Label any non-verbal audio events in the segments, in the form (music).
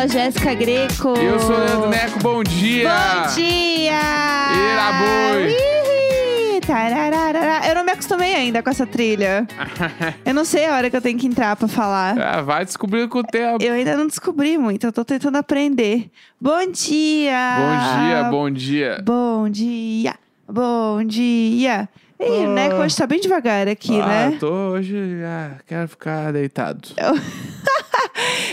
a Jéssica Greco. Eu sou o Leandro Neco, bom dia! Bom dia! Tarararara. Eu não me acostumei ainda com essa trilha. (laughs) Eu não sei a hora que eu tenho que entrar pra falar. Ah, vai descobrindo com o tempo. Eu ainda não descobri muito, eu tô tentando aprender. Bom dia! Bom dia, bom dia. Bom dia! Bom dia! Ih, o Ah. Neco hoje tá bem devagar aqui, ah, né? tô hoje, ah, quero ficar deitado. (laughs)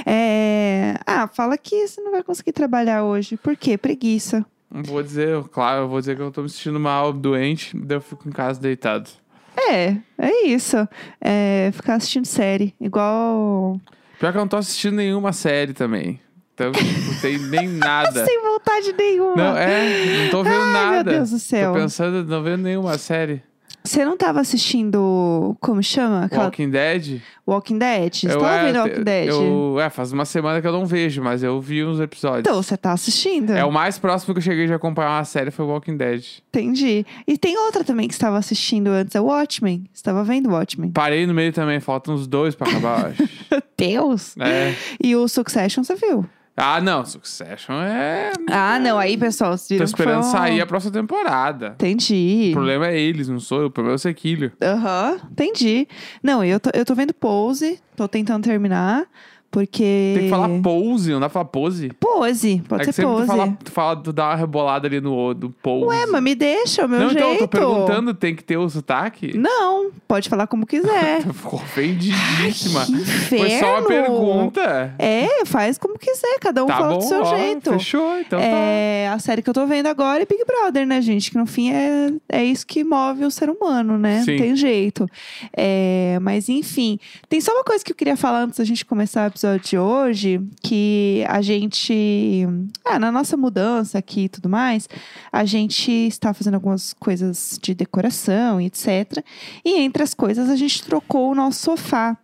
É... Ah, fala que você não vai conseguir trabalhar hoje. Por quê? Preguiça. Vou dizer, claro, eu vou dizer que eu tô me sentindo mal, doente, daí eu fico em casa deitado. É, é isso. É ficar assistindo série. Igual. Pior que eu não tô assistindo nenhuma série também. Então, tipo, não tem nem (laughs) nada. Sem vontade nenhuma. Não, é, não tô vendo Ai, nada. meu Deus do céu. Tô pensando, não vendo nenhuma série. Você não tava assistindo. Como chama? Aquela... Walking Dead? Walking Dead? Você Eu, tava é, vendo Walking Dead? Eu, é, faz uma semana que eu não vejo, mas eu vi uns episódios. Então, você tá assistindo. É o mais próximo que eu cheguei de acompanhar uma série foi Walking Dead. Entendi. E tem outra também que você estava assistindo antes, é Watchmen. Você estava vendo Watchmen. Parei no meio também, faltam uns dois pra acabar, eu acho. (laughs) Deus! É. E o Succession, você viu? Ah, não, Succession é. Ah, não. Aí, pessoal, vocês Tô viram foi esperando um- sair a próxima temporada. Entendi. O problema é eles, não sou eu. O problema é o Sequilho. Aham, entendi. Não, eu tô, eu tô vendo Pose, tô tentando terminar, porque... Tem que falar pose, não dá pra falar pose. Pose, pode é que ser sempre pose. tu fala, tu fala, tu dá uma rebolada ali no do pose. Ué, mas me deixa, o meu não, jeito. então, eu tô perguntando, tem que ter o sotaque? Não, pode falar como quiser. (laughs) Ficou ofendidíssima. que inferno. Foi só uma pergunta. É, faz como quiser, cada um Tá fala bom, do seu ó, jeito. fechou, então tá. É, a série que eu tô vendo agora é Big Brother, né, gente? Que no fim é, é isso que move o ser humano, né? Sim. Não tem jeito. É, mas enfim, tem só uma coisa que eu queria falar antes da gente começar episódio de hoje, que a gente, ah, na nossa mudança aqui e tudo mais, a gente está fazendo algumas coisas de decoração e etc. E entre as coisas a gente trocou o nosso sofá.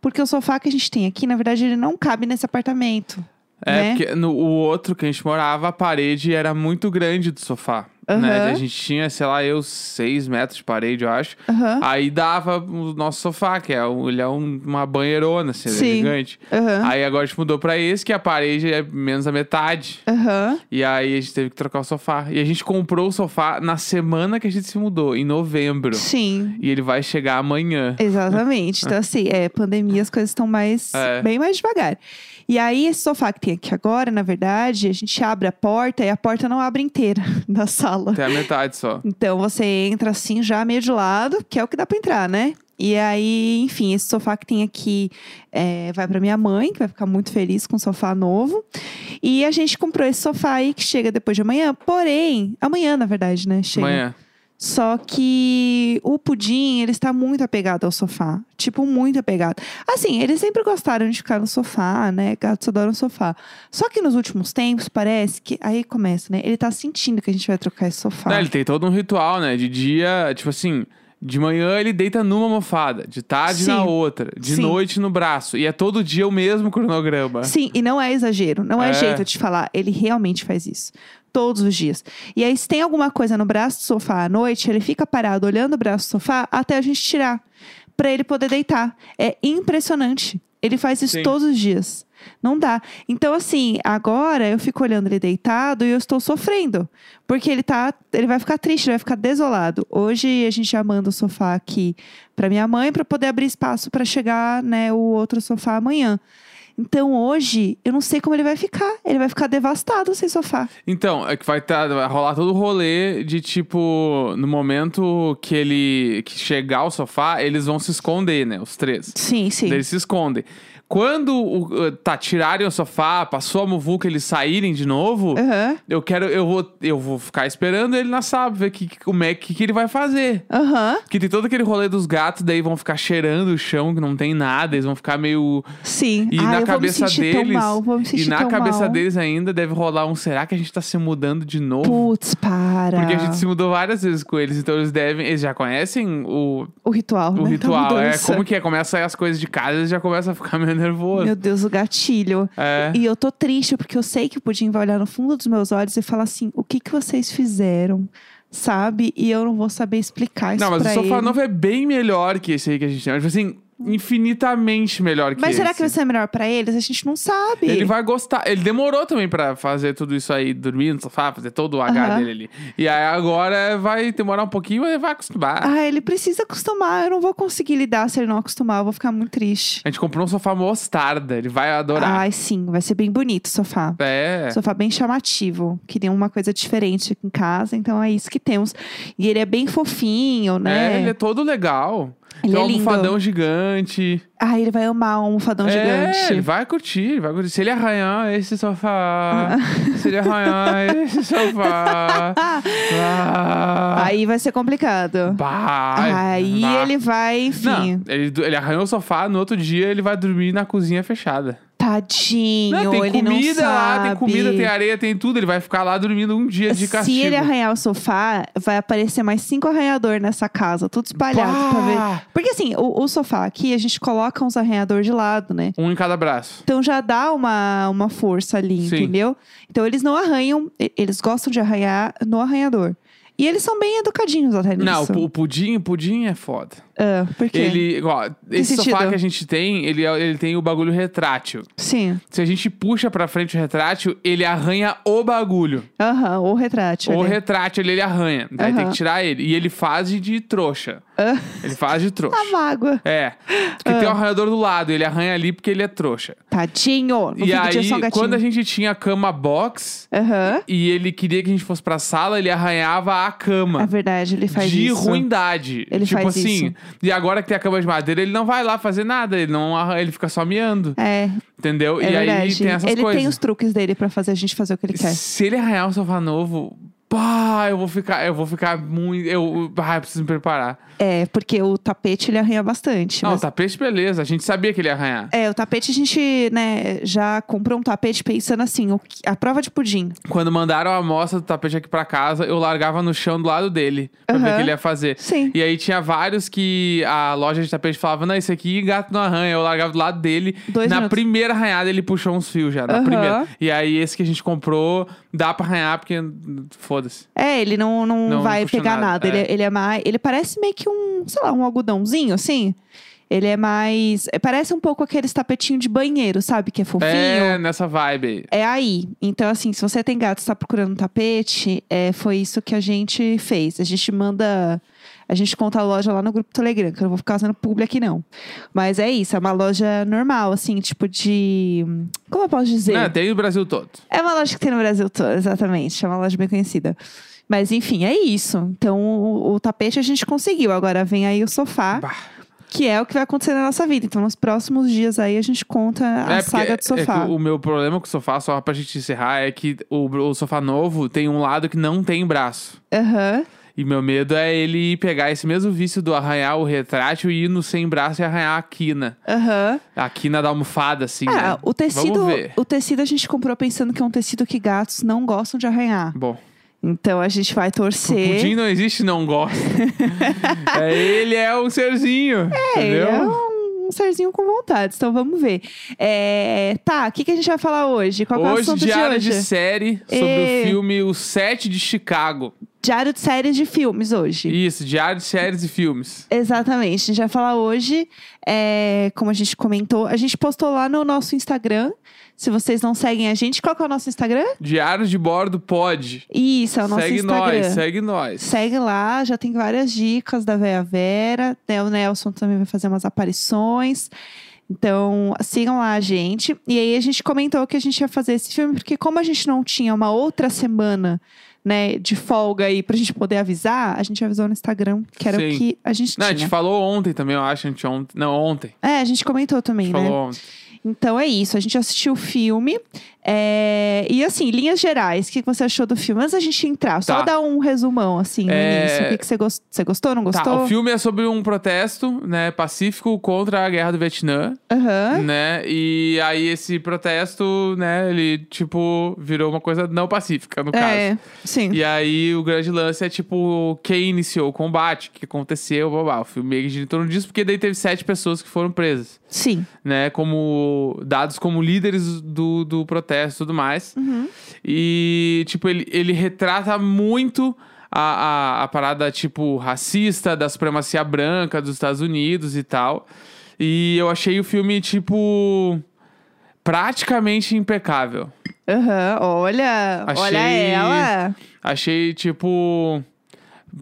Porque o sofá que a gente tem aqui, na verdade, ele não cabe nesse apartamento. É, né? porque no o outro que a gente morava, a parede era muito grande do sofá. Né? Aham. A gente tinha, sei lá, eu, seis metros de parede, eu acho. Aham. Aí dava o nosso sofá, que é, um- ele é um- uma banheirona, assim, é Sim. gigante. Aham. Aí agora a gente mudou pra esse, que a parede é menos da metade. E aí a gente teve que trocar o sofá. E a gente comprou o sofá na semana que a gente se mudou, em novembro. Sim. E ele vai chegar amanhã. Exatamente. Então, assim, é, pandemia, as coisas estão mais, É. bem mais devagar. E aí, esse sofá que tem aqui agora, na verdade, a gente abre a porta e a porta não abre inteira (laughs) da sala. Até a metade só. Então, você entra assim, já meio de lado, que é o que dá pra entrar, né? E aí, enfim, esse sofá que tem aqui é, vai pra minha mãe, que vai ficar muito feliz com o sofá novo. E a gente comprou esse sofá aí que chega depois de amanhã. Porém, amanhã, na verdade, né? Chega. Amanhã. Só que o pudim, ele está muito apegado ao sofá. Tipo, muito apegado. Assim, eles sempre gostaram de ficar no sofá, né? Gatos adoram sofá. Só que nos últimos tempos, parece que. Aí começa, né? Ele tá sentindo que a gente vai trocar esse sofá. Não, ele tem todo um ritual, né? De dia, tipo assim, de manhã ele deita numa almofada, de tarde Sim. na outra, de Sim. noite no braço. E é todo dia o mesmo cronograma. Sim, e não é exagero, não é, É. jeito de falar. Ele realmente faz isso. Todos os dias. E aí, se tem alguma coisa no braço do sofá à noite, ele fica parado olhando o braço do sofá até a gente tirar. Pra ele poder deitar. É impressionante. Ele faz isso Sim. todos os dias. Não dá. Então, assim, agora eu fico olhando ele deitado e eu estou sofrendo. Porque ele tá. Ele vai ficar triste, ele vai ficar desolado. Hoje a gente já manda o sofá aqui pra minha mãe para poder abrir espaço para chegar, né, o outro sofá amanhã. Então hoje, eu não sei como ele vai ficar. Ele vai ficar devastado sem sofá. Então, é que vai, tá, vai rolar todo o rolê de tipo, no momento que ele que chegar ao sofá, eles vão se esconder, né? Os três. Sim, sim. Eles se escondem. Quando tá, tirarem o sofá, passou a muvuca, eles saírem de novo, Aham. eu quero, eu vou, eu vou ficar esperando ele na sala, ver que, como é que, que ele vai fazer. Aham. Que tem todo aquele rolê dos gatos, daí vão ficar cheirando o chão, que não tem nada, eles vão ficar meio. Sim. E ah, na cabeça deles. Mal, e na cabeça mal. deles ainda deve rolar um. Será que a gente tá se mudando de novo? Putz, para. Porque a gente se mudou várias vezes com eles, então eles devem. Eles já conhecem o, O ritual, o né? ritual. É como que é? Começa a sair as coisas de casa, eles já começam a ficar (laughs) meio nervoso. Meu Deus, o gatilho. É. E eu tô triste porque eu sei que o Pudim vai olhar no fundo dos meus olhos e falar assim: o que que vocês fizeram? Sabe? E eu não vou saber explicar isso Não, mas o sofá ele. novo é bem melhor que esse aí que a gente tem. Tipo assim, infinitamente melhor que Mas esse. será que vai ser melhor pra eles? A gente não sabe. Ele vai gostar. Ele demorou também pra fazer tudo isso aí, dormir no sofá, fazer todo o H Aham. dele ali. E aí agora vai demorar um pouquinho, mas ele vai acostumar. Ah, ele precisa acostumar. Eu não vou conseguir lidar se ele não acostumar. Eu vou ficar muito triste. A gente comprou um sofá mostarda, ele vai adorar. Ai, sim. Vai ser bem bonito o sofá. É. Sofá bem chamativo. Queria uma coisa diferente aqui em casa, então é isso que temos. E ele é bem fofinho, né? É, ele é todo legal. Ele Tem é um lindo. almofadão gigante. Ah, ele vai amar um almofadão é, gigante. ele vai curtir, ele vai curtir. Se ele arranhar esse sofá, Ah. se ele arranhar esse sofá, ah, (laughs) Aí vai ser complicado. vai, Aí vai. ele vai, enfim. Não, ele, ele arranhou o sofá, no outro dia ele vai dormir na cozinha fechada. Tadinho, Não, tem ele comida não lá, sabe. tem comida, tem areia, tem tudo. Ele vai ficar lá dormindo um dia de castigo. Se ele arranhar o sofá, vai aparecer mais cinco arranhadores nessa casa, tudo espalhado pra ver. Porque assim, o, o sofá aqui, a gente coloca uns arranhadores de lado, né? Um em cada braço. Então já dá uma, uma força ali, Sim. entendeu? Então eles não arranham, eles gostam de arranhar no arranhador. E eles são bem educadinhos até nisso. Não, o pu- o pudim, o pudim é foda. Ah, por quê? Ele, ó, esse sofá sentido? que a gente tem, ele, é- ele tem o bagulho retrátil. Sim. Se a gente puxa pra frente o retrátil, ele arranha o bagulho. Aham, ou retrátil. O ali. retrátil, ele, ele arranha. Daí tem Aham. que tirar ele. E ele faz de, de trouxa. Ah, Ele faz de trouxa. (laughs) a mágoa. É. Porque Ah. tem um arranhador do lado, ele arranha ali porque ele é trouxa. Tadinho. No e aí, quando a gente tinha a cama box Aham. e ele queria que a gente fosse pra sala, ele arranhava a cama. É verdade, ele faz de isso. ruindade. Ele tipo faz assim, isso. E agora que tem a cama de madeira, ele não vai lá fazer nada, ele não ele fica só miando, É, entendeu? é e verdade. aí tem essas ele coisas. tem os truques dele pra fazer a gente fazer o que ele quer. Se ele arranhar um sofá novo, pá, eu vou ficar, eu vou ficar muito, eu, ah, eu preciso me preparar. É, porque o tapete ele arranha bastante. Não, mas- o tapete beleza, a gente sabia que ele ia arranhar. É, o tapete a gente, né, já comprou um tapete pensando assim, o a prova de pudim. Quando mandaram a amostra do tapete aqui pra casa, eu largava no chão do lado dele pra ver o que ele ia fazer. Sim. E aí tinha vários que a loja de tapete falava, não, esse aqui gato não arranha. Eu largava do lado dele. Dois na minutos. primeira arranhada ele puxou uns fios já, na Aham. primeira. E aí esse que a gente comprou, dá pra arranhar porque foda-se. É, ele não, não, Não vai puxa pegar nada, nada. Ele, é. ele é mais. Ele parece meio que um, sei lá, um algodãozinho, assim. Ele é mais. é, Parece um pouco aqueles tapetinhos de banheiro, sabe? Que é fofinho. É, nessa vibe aí. É aí. Então, assim, se você tem gato e está procurando um tapete, é, foi isso que a gente fez. A gente manda. A gente conta a loja lá no grupo Telegram, que eu não vou ficar fazendo publi aqui, não. Mas é isso, é uma loja normal, assim, tipo de. Como eu posso dizer? Não, tem o Brasil todo. É uma loja que tem no Brasil todo, exatamente. É uma loja bem conhecida. Mas enfim, é isso. Então o, o tapete a gente conseguiu. Agora vem aí o sofá, Bah. que é o que vai acontecer na nossa vida. Então nos próximos dias aí a gente conta a É, saga do sofá. é o meu problema com o sofá, só pra gente encerrar, é que o, o sofá novo tem um lado que não tem braço. Aham. E meu medo é ele pegar esse mesmo vício do arranhar o retrátil e ir no sem braço e arranhar a quina. Aham. A quina da almofada, assim, né? o tecido, Vamos ver. o tecido a gente comprou pensando que é um tecido que gatos não gostam de arranhar. Bom, Então a gente vai o torcer. pudim não existe não gosta. (laughs) é, ele é um serzinho, É, ele entendeu? é um, um serzinho com vontade, então vamos ver. É, tá, o que, que a gente vai falar hoje? Qual que é o Hoje, assunto de hoje? de série sobre Ê. o filme O Sete de Chicago. Diário de séries de filmes hoje. Isso, diário de séries e filmes. Exatamente. A gente vai falar hoje, é, como a gente comentou, a gente postou lá no nosso Instagram. Se vocês não seguem a gente, qual que é o nosso Instagram? Diário de bordo pode. Isso, é o nosso segue Instagram. nós, segue nós. Segue lá, já tem várias dicas da Véia Vera. né? O Nelson também vai fazer umas aparições. Então, sigam lá a gente. E aí a gente comentou que a gente ia fazer esse filme, porque como a gente não tinha uma outra semana, né, de folga aí pra gente poder avisar, a gente avisou no Instagram, que era Sim. o que a gente Não, a tinha. gente falou ontem também, eu acho. A gente ontem. Não, ontem. É, a gente comentou A também, gente né? falou ontem. Então é isso, a gente assistiu o filme. É, E assim, linhas gerais, o que você achou do filme? Antes da gente entrar, só Tá. dar um resumão, assim, no É, início. O que, que você, gos- você gostou, não gostou? Tá, o filme é sobre um protesto, né, pacífico contra a guerra do Vietnã, Aham. né? E aí esse protesto, né, ele tipo virou uma coisa não pacífica, no caso. É, sim. E aí o grande lance é tipo quem iniciou o combate, o que aconteceu, blá, blá. O filme meio que gira em torno disso, porque daí teve sete pessoas que foram presas, Sim. né? Como dados como líderes do, do protesto e tudo mais. Uhum. E, tipo, ele, ele retrata muito a, a, a parada, tipo, racista da supremacia branca dos Estados Unidos e tal. E eu achei o filme, tipo, praticamente impecável. Aham, olha, olha Achei- ela. Achei, tipo.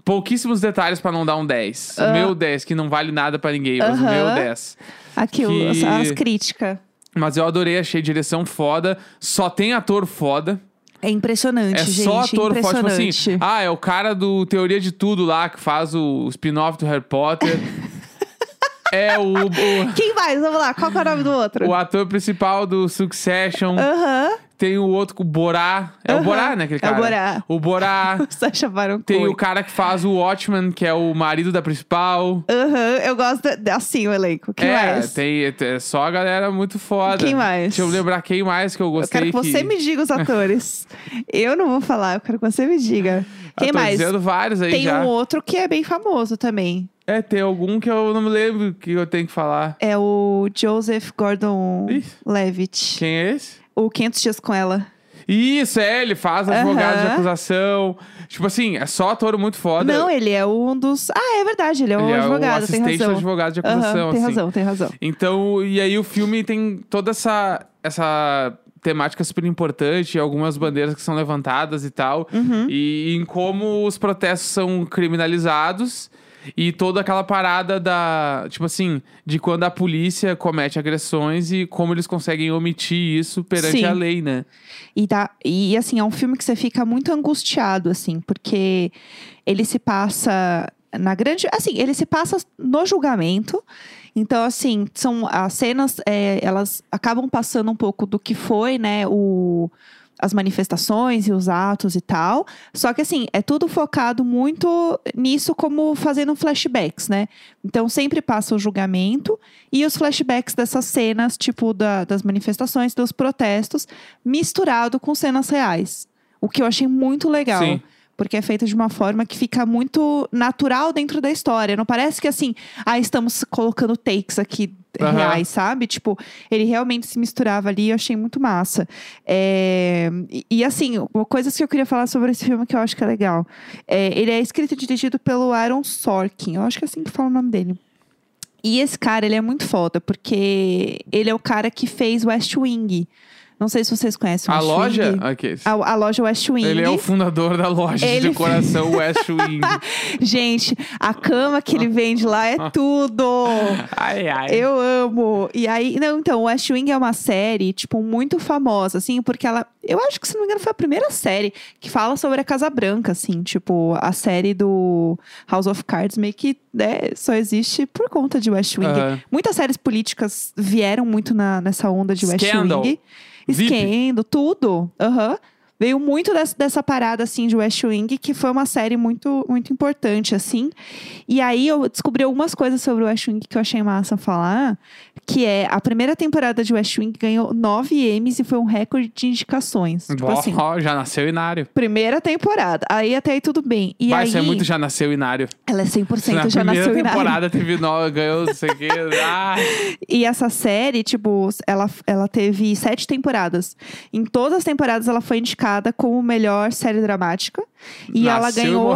Pouquíssimos detalhes pra não dar um 10. O Ah. meu 10, que não vale nada pra ninguém, mas o meu Aham. 10. Aqui, Que- as críticas. Mas eu adorei, achei direção foda. Só tem ator foda. É impressionante, É gente. só ator foda. Tipo assim, ah, é o cara do Teoria de Tudo lá, que faz o spin-off do Harry Potter. (laughs) é o, o, Quem mais? Vamos lá, qual que é o nome do outro? o ator principal do Succession. Aham. Tem o outro, o Borá. É o. Borá, né? Aquele É o cara. Borá. O Borá. (laughs) Sacha Baron Tem Cohen. o cara que faz o Watchman, que é o marido da principal. Aham, eu gosto da- assim o elenco. Quem é, mais? tem é só a galera muito foda. Quem mais? Deixa eu lembrar quem mais que eu Eu gostei. quero que você me diga os atores. (laughs) eu não vou falar, eu quero que você me diga. Quem eu tô mais? dizendo vários aí Tem já. um outro que é bem famoso também. É, tem algum que eu não me lembro que eu tenho que falar. É o Joseph Gordon-Levitt. Quem é esse? O 500 Dias com Ela. Isso, é, ele faz advogado de Aham. acusação. Tipo assim, é só ator muito foda. Não, ele é um dos... Ah, é verdade, ele é um ele é o advogado, tem assistente do razão. advogado de acusação, tem assim. razão, tem razão. Então, e aí o filme tem toda essa, essa temática super importante, algumas bandeiras que são levantadas e tal, Uhum. e em como os protestos são criminalizados. E toda aquela parada da. Tipo assim, de quando a polícia comete agressões e como eles conseguem omitir isso perante Sim. a lei, né? E, tá, e assim, é um filme que você fica muito angustiado, assim, porque ele se passa na grande. Assim, ele se passa no julgamento. Então, assim, são as cenas, é, elas acabam passando um pouco do que foi, né, o, as manifestações e os atos e tal. Só que, assim, é tudo focado muito nisso, como fazendo flashbacks, né? Então, sempre passa o julgamento e os flashbacks dessas cenas, tipo, da- das manifestações, dos protestos, misturado com cenas reais. O que eu achei muito legal. Sim. Porque é feito de uma forma que fica muito natural dentro da história. Não parece que assim, ah, estamos colocando takes aqui Aham. reais, sabe? Tipo, ele realmente se misturava ali e eu achei muito massa. É, E, e, assim, uma coisa que eu queria falar sobre esse filme que eu acho que é legal. É, ele é escrito e dirigido pelo Aaron Sorkin. Eu acho que é assim que fala o nome dele. E esse cara, ele é muito foda, porque ele é o cara que fez West Wing. Não sei se vocês conhecem o A West loja. Wing. Ok. A, a loja West Wing. Ele é o fundador da loja Ele de (laughs) decoração West Wing. (laughs) Gente, a cama que ele vende lá é tudo. (laughs) ai, ai. Eu amo. E aí, não, então, West Wing é uma série, tipo, muito famosa, assim, porque ela. Eu acho que, se não me engano, foi a primeira série que fala sobre a Casa Branca, assim, tipo, a série do House of Cards meio que né, só existe por conta de West Wing. Muitas séries políticas vieram muito na- nessa onda de West Scandal. Wing. Scandal, tudo. Aham. Veio muito dessa, dessa parada, assim, de West Wing, que foi uma série muito, muito importante, assim. E aí eu descobri algumas coisas sobre o West Wing que eu achei massa falar. Que é, a primeira temporada de West Wing ganhou nove Emmys e foi um recorde de indicações. Tipo Ó, assim, já nasceu inário. primeira temporada. Aí até aí tudo bem. E Vai aí, ser muito já nasceu inário. ela é 100% Na já primeira nasceu em temporada teve nove, ganhou não sei o quê. (laughs) Ah, E essa série, tipo, ela, ela teve sete temporadas. Em todas as temporadas, ela foi indicada como melhor série dramática. E ela nasceu ganhou e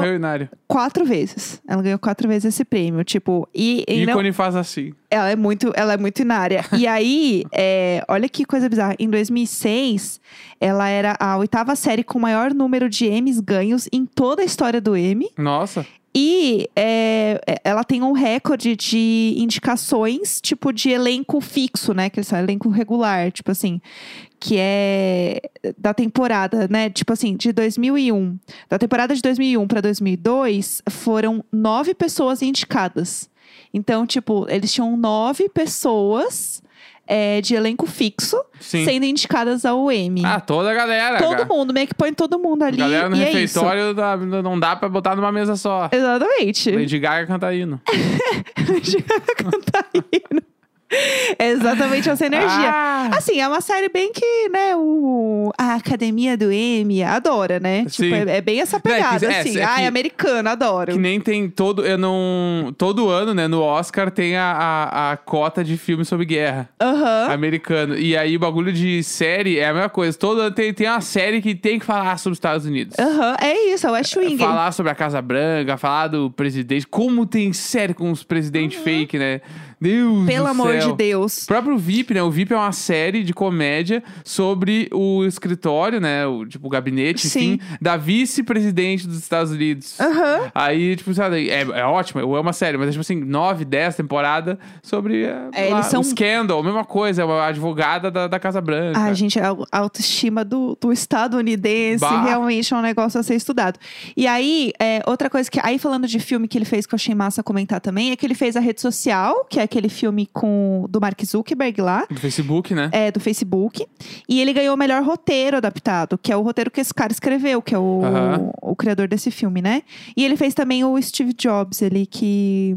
quatro vezes. Ela ganhou quatro vezes esse prêmio. Tipo, e, e não- faz assim. ela é muito, ela é muito inária. E aí, é, olha que coisa bizarra. Em 2006, ela era a oitava série com o maior número de Emmys ganhos em toda a história do Emmy. Nossa. E é, é, ela tem um recorde de indicações, tipo, de elenco fixo, né? Que eles são elenco regular, tipo assim. Que é da temporada, né? Tipo assim, de 2001. Da temporada de 2001 para 2002, foram nove pessoas indicadas. Então, tipo, eles tinham nove pessoas é, de elenco fixo Sim. sendo indicadas ao Emmy. Ah, toda a galera. todo cara. mundo, meio que põe todo mundo ali. Galera no e é refeitório dá- não dá pra botar numa mesa só. Exatamente. Lady Gaga canta hino. (laughs) Cantarino. É exatamente essa energia. Ah, Assim, é uma série bem que, né, o, a Academia do Emmy adora, né? Tipo, é, é bem essa pegada, é, assim. é Ai, que- americano, adoro. que nem tem todo. Eu não. Todo ano, né, no Oscar tem a, a, a cota de filme sobre guerra. Aham. Americano. E aí, o bagulho de série é a mesma coisa. Todo ano tem, tem uma série que tem que falar sobre os Estados Unidos. Aham, é isso, é o West Wing. Falar sobre a Casa Branca, falar do presidente. Como tem série com os presidentes Uhum. fake, né? Deus Pelo amor de Deus. O próprio VIP, né? O VIP é uma série de comédia sobre o escritório, né? O, tipo, o gabinete, Sim. enfim, da vice-presidente dos Estados Unidos. Aham. Aí, tipo, sabe, é, é ótimo, eu amo a série, mas é tipo assim, nove, dez temporadas sobre é, É, eles são- o scandal, mesma coisa, é uma advogada da, da Casa Branca. Ai, gente, a a autoestima do, do estadunidense Bah. realmente é um negócio a ser estudado. E aí, é, outra coisa que. Aí, falando de filme que ele fez que eu achei massa comentar também, é que ele fez a rede social, que é aquele filme com do Mark Zuckerberg lá. Do Facebook, né? É, do Facebook. E ele ganhou o melhor roteiro adaptado, que é o roteiro que esse cara escreveu, que é o, Aham. o criador desse filme, né? E ele fez também o Steve Jobs, ele que,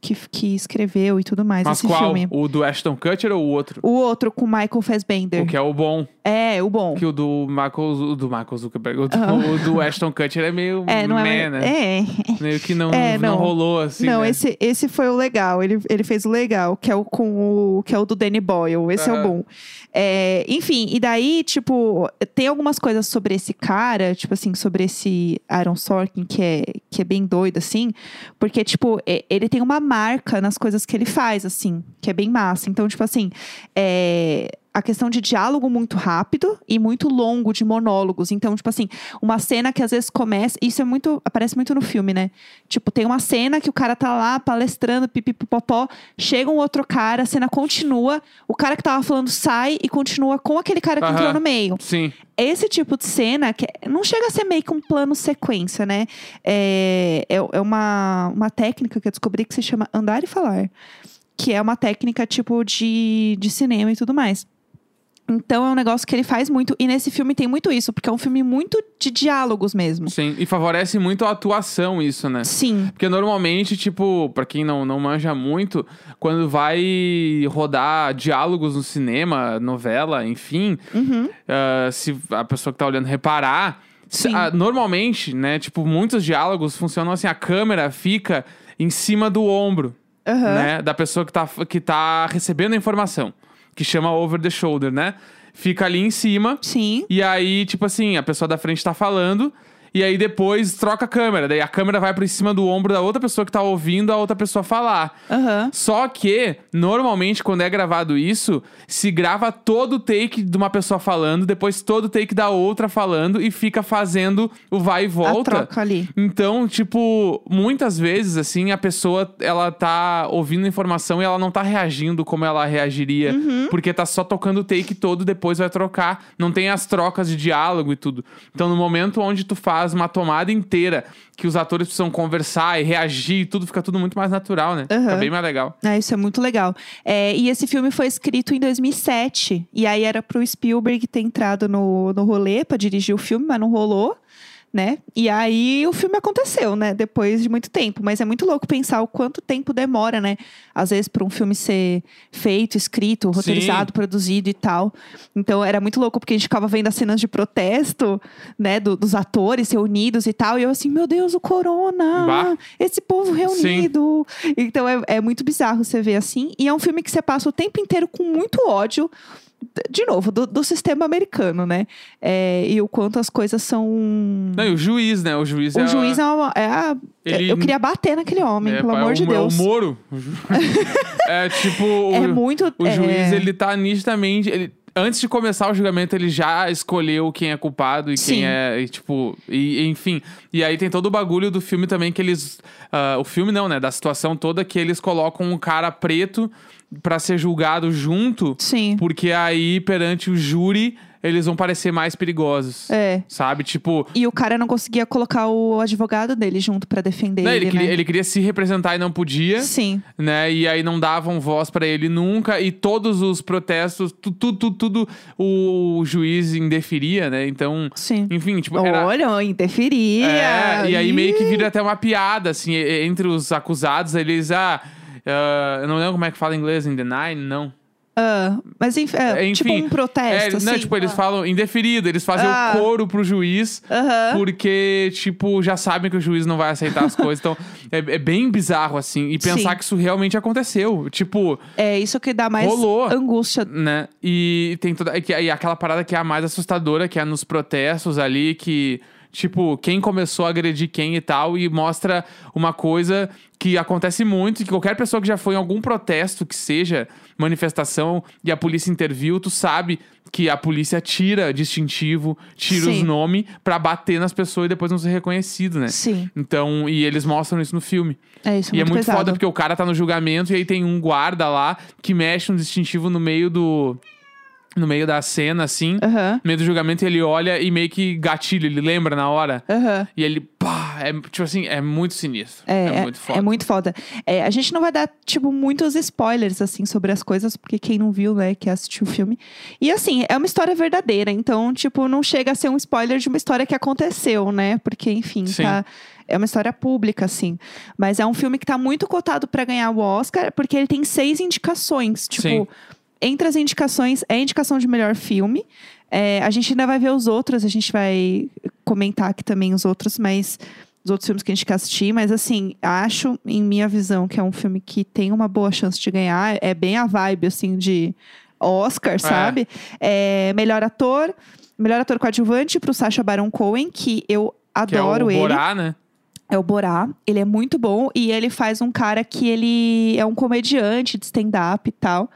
que, que escreveu e tudo mais Mas esse qual? filme. O do Ashton Kutcher ou o outro? O outro com Michael Fassbender. O que é o bom. É, o bom. Que o do Michael, o do Michael Zuckerberg. O do, Aham. o do Ashton Kutcher é meio É, não meh, é. né? É. Meio que não, É, não. não. rolou assim. não, né? esse, esse foi o legal. Ele, ele fez o legal, que é o com o que é o do Danny Boyle. Esse é o Aham. bom. É, enfim, e daí, tipo, tem algumas coisas sobre esse cara, tipo assim, sobre esse Aaron Sorkin, que é, que é bem doido, assim, porque, tipo, é- ele tem uma marca nas coisas que ele faz, assim, que é bem massa. Então, tipo assim, é, a questão de diálogo muito rápido e muito longo de monólogos. Então, tipo assim, uma cena que às vezes começa. Isso é muito. Aparece muito no filme, né? Tipo, tem uma cena que o cara tá lá palestrando, pipipopopó, chega um outro cara, a cena continua, o cara que tava falando sai e continua com aquele cara que entrou no meio. Sim. Esse tipo de cena, que não chega a ser meio que um plano sequência, né? É, é, é uma, uma técnica que eu descobri que se chama andar e falar. Que é uma técnica tipo de, de cinema e tudo mais. Então é um negócio que ele faz muito. E nesse filme tem muito isso, porque é um filme muito de diálogos mesmo. Sim. E favorece muito a atuação isso, né? Sim. Porque normalmente, tipo, pra quem não, não manja muito, quando vai rodar diálogos no cinema, novela, enfim, Uhum. ah, se a pessoa que tá olhando reparar, Sim. normalmente, né, tipo, muitos diálogos funcionam assim, a câmera fica em cima do ombro, Aham. né, da pessoa que tá, que tá recebendo a informação, que chama over the shoulder, né? Fica ali em cima, Sim. e aí, tipo assim, a pessoa da frente tá falando. E aí depois troca a câmera. Daí a câmera vai por cima do ombro da outra pessoa que tá ouvindo a outra pessoa falar. Aham. Só que, normalmente, quando é gravado isso, se grava todo o take de uma pessoa falando, depois todo o take da outra falando e fica fazendo o vai e A volta. troca ali. Então, tipo, muitas vezes, assim, a pessoa, ela tá ouvindo informação e ela não tá reagindo como ela reagiria. Uhum. Porque tá só tocando o take todo, depois vai trocar. Não tem as trocas de diálogo e tudo. Então, no momento onde tu faz uma tomada inteira, que os atores precisam conversar e reagir, e tudo fica tudo muito mais natural, né? Fica Aham. bem mais legal. Ah, isso é muito legal. É, e esse filme foi escrito em 2007. E aí era pro Spielberg ter entrado no, no rolê pra dirigir o filme, mas não rolou. Né? E aí o filme aconteceu, né? Depois de muito tempo. Mas é muito louco pensar o quanto tempo demora, né? Às vezes, para um filme ser feito, escrito, roteirizado, produzido e tal. Então era muito louco, porque a gente ficava vendo as cenas de protesto, né? do- dos atores reunidos e tal. E eu assim, meu Deus, o corona! Bah. Esse povo reunido. Então é, é muito bizarro você ver assim. E é um filme que você passa o tempo inteiro com muito ódio. De novo, do, do sistema americano, né? É, e o quanto as coisas são. Não, e o juiz, né? O juiz é. o a- juiz é, uma, é a. Ele- Eu queria bater naquele homem, é, pelo é amor o- de É Deus. o Moro. O (laughs) ju- é tipo. (laughs) O, É muito. o é, juiz, ele tá nitidamente. Ele, antes de começar o julgamento, ele já escolheu quem é culpado e Sim. quem é. E, tipo. E, enfim. E aí tem todo o bagulho do filme também que eles. ah, o filme não, né? Da situação toda que eles colocam um cara preto pra ser julgado junto. Sim. Porque aí, perante o júri, eles vão parecer mais perigosos. É. Sabe? Tipo. E o cara não conseguia colocar o advogado dele junto pra defender Não, ele, ele, queria, né? ele queria se representar e não podia. Sim. né? E aí não davam voz pra ele nunca e todos os protestos, tu- tudo, tudo, tudo o juiz indeferia, né? Então, Sim. enfim, tipo, era Olha, interferia. é, e aí meio que Ih. vira até uma piada assim, entre os acusados, eles ah, ah, eu não lembro como é que fala em inglês, in the nine, não. Ah, mas enfim, é, É, tipo enfim, um protesto. É, não, assim. tipo, eles falam indeferido, eles fazem Ah. o coro pro juiz. Aham. Porque, tipo, já sabem que o juiz não vai aceitar as coisas. Então, (laughs) é, é bem bizarro, assim. E pensar Sim. que isso realmente aconteceu. Tipo, É isso que dá mais Rolou. angústia. né? E tem toda. E, que- e aquela parada que é a mais assustadora, que é nos protestos ali, que. Tipo, quem começou a agredir quem e tal, e mostra uma coisa que acontece muito, que qualquer pessoa que já foi em algum protesto, que seja manifestação, e a polícia interviu, tu sabe que a polícia tira distintivo, tira Sim. os nomes pra bater nas pessoas e depois não ser reconhecido, né? Sim, Então, e eles mostram isso no filme. é isso. e é muito muito pesado. foda porque o cara tá no julgamento e aí tem um guarda lá que mexe um distintivo no meio do. No meio da cena, assim. Aham, No meio do julgamento, ele olha e meio que gatilha, ele lembra na hora. aham. E ele, pá, é tipo assim, é muito sinistro. É, É, muito foda. É muito foda. É, a gente não vai dar, tipo, muitos spoilers, assim, sobre as coisas, porque quem não viu, né, que assistiu o filme. E, assim, é uma história verdadeira. Então, tipo, não chega a ser um spoiler de uma história que aconteceu, né? Porque, enfim, Sim. tá. É uma história pública, assim. Mas é um filme que tá muito cotado pra ganhar o Oscar, porque ele tem seis indicações. Tipo, Sim. Entre as indicações, é a indicação de melhor filme. É, a gente ainda vai ver os outros, a gente vai comentar aqui também os outros, mas os outros filmes que a gente quer assistir, mas assim, acho, em minha visão, que é um filme que tem uma boa chance de ganhar. É bem a vibe, assim, de Oscar, sabe? É, melhor ator, melhor ator coadjuvante pro Sacha Baron Cohen, que eu Que é adoro o ele. Borá, né? É o Borá. Ele é muito bom e ele faz um cara que ele é um comediante de stand-up e tal.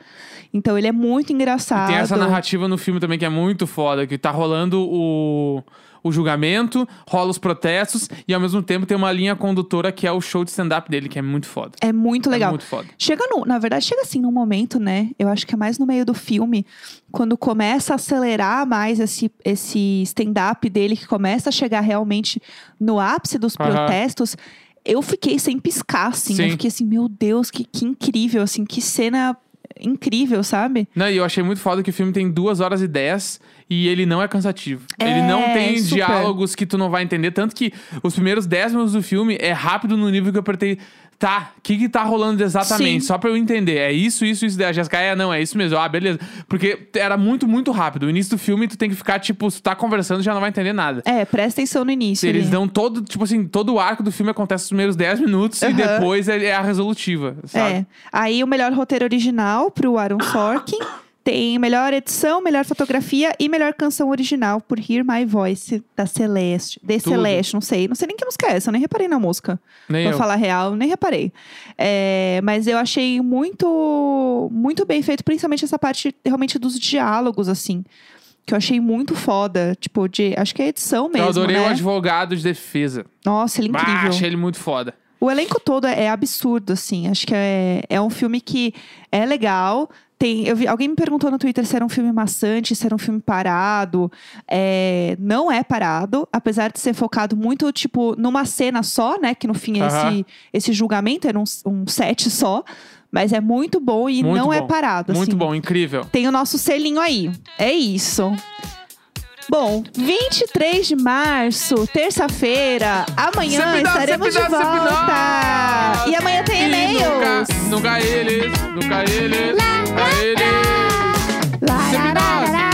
Então ele é muito engraçado. E tem essa narrativa no filme também que é muito foda, que tá rolando o, o julgamento, rola os protestos e ao mesmo tempo tem uma linha condutora que é o show de stand-up dele, que é muito foda. É muito legal. É muito foda. Chega no, na verdade, chega assim num momento, né? Eu acho que é mais no meio do filme, quando começa a acelerar mais esse, esse stand-up dele, que começa a chegar realmente no ápice dos Aham. protestos. Eu fiquei sem piscar, assim. Sim. Eu fiquei assim, meu Deus, que, que incrível, assim, que cena incrível, sabe? Não, e eu achei muito foda que o filme tem duas horas e dez e ele não é cansativo. É, ele não tem super. diálogos que tu não vai entender. Tanto que os primeiros 10 minutos do filme é rápido no nível que eu apertei. Tá, o que que tá rolando exatamente? Sim. Só pra eu entender. É isso, isso, isso. A Jéssica, é, não, é isso mesmo. Ah, beleza. Porque era muito, muito rápido. O início do filme, tu tem que ficar, tipo, se tu tá conversando, já não vai entender nada. É, presta atenção no início. Eles ali. dão todo, tipo assim, todo o arco do filme acontece nos primeiros 10 minutos e depois é é a resolutiva, sabe? É. Aí o melhor roteiro original pro Aaron (coughs) Sorkin. Tem melhor edição, melhor fotografia e melhor canção original por Hear My Voice da Celeste. De Tudo. Celeste, não sei. Não sei nem que música é essa, eu nem reparei na música. Nem Pra eu. falar real, nem reparei. É, mas eu achei muito, muito bem feito, principalmente essa parte realmente dos diálogos, assim. Que eu achei muito foda. Tipo, de. Acho que é edição mesmo. eu adorei né? o advogado de defesa. Nossa, ele é Ah, incrível. achei ele muito foda. O elenco todo é, é absurdo, assim. Acho que é, é um filme que é legal. Tem, eu vi, alguém me perguntou no Twitter se era um filme maçante, se era um filme parado. É, não é parado, apesar de ser focado muito, tipo, numa cena só, né? Que no fim é esse, esse julgamento era um, um set só. Mas é muito bom e Muito não é bom. parado, Muito assim. bom, incrível. Tem o nosso selinho aí. É isso. Bom, 23 de março, terça-feira, amanhã sepidão, estaremos sepidão, de volta. E amanhã tem e-mails. Nunca, nunca eles, nunca eles, lá, nunca eles. Lá, lá, lá, lá, lá.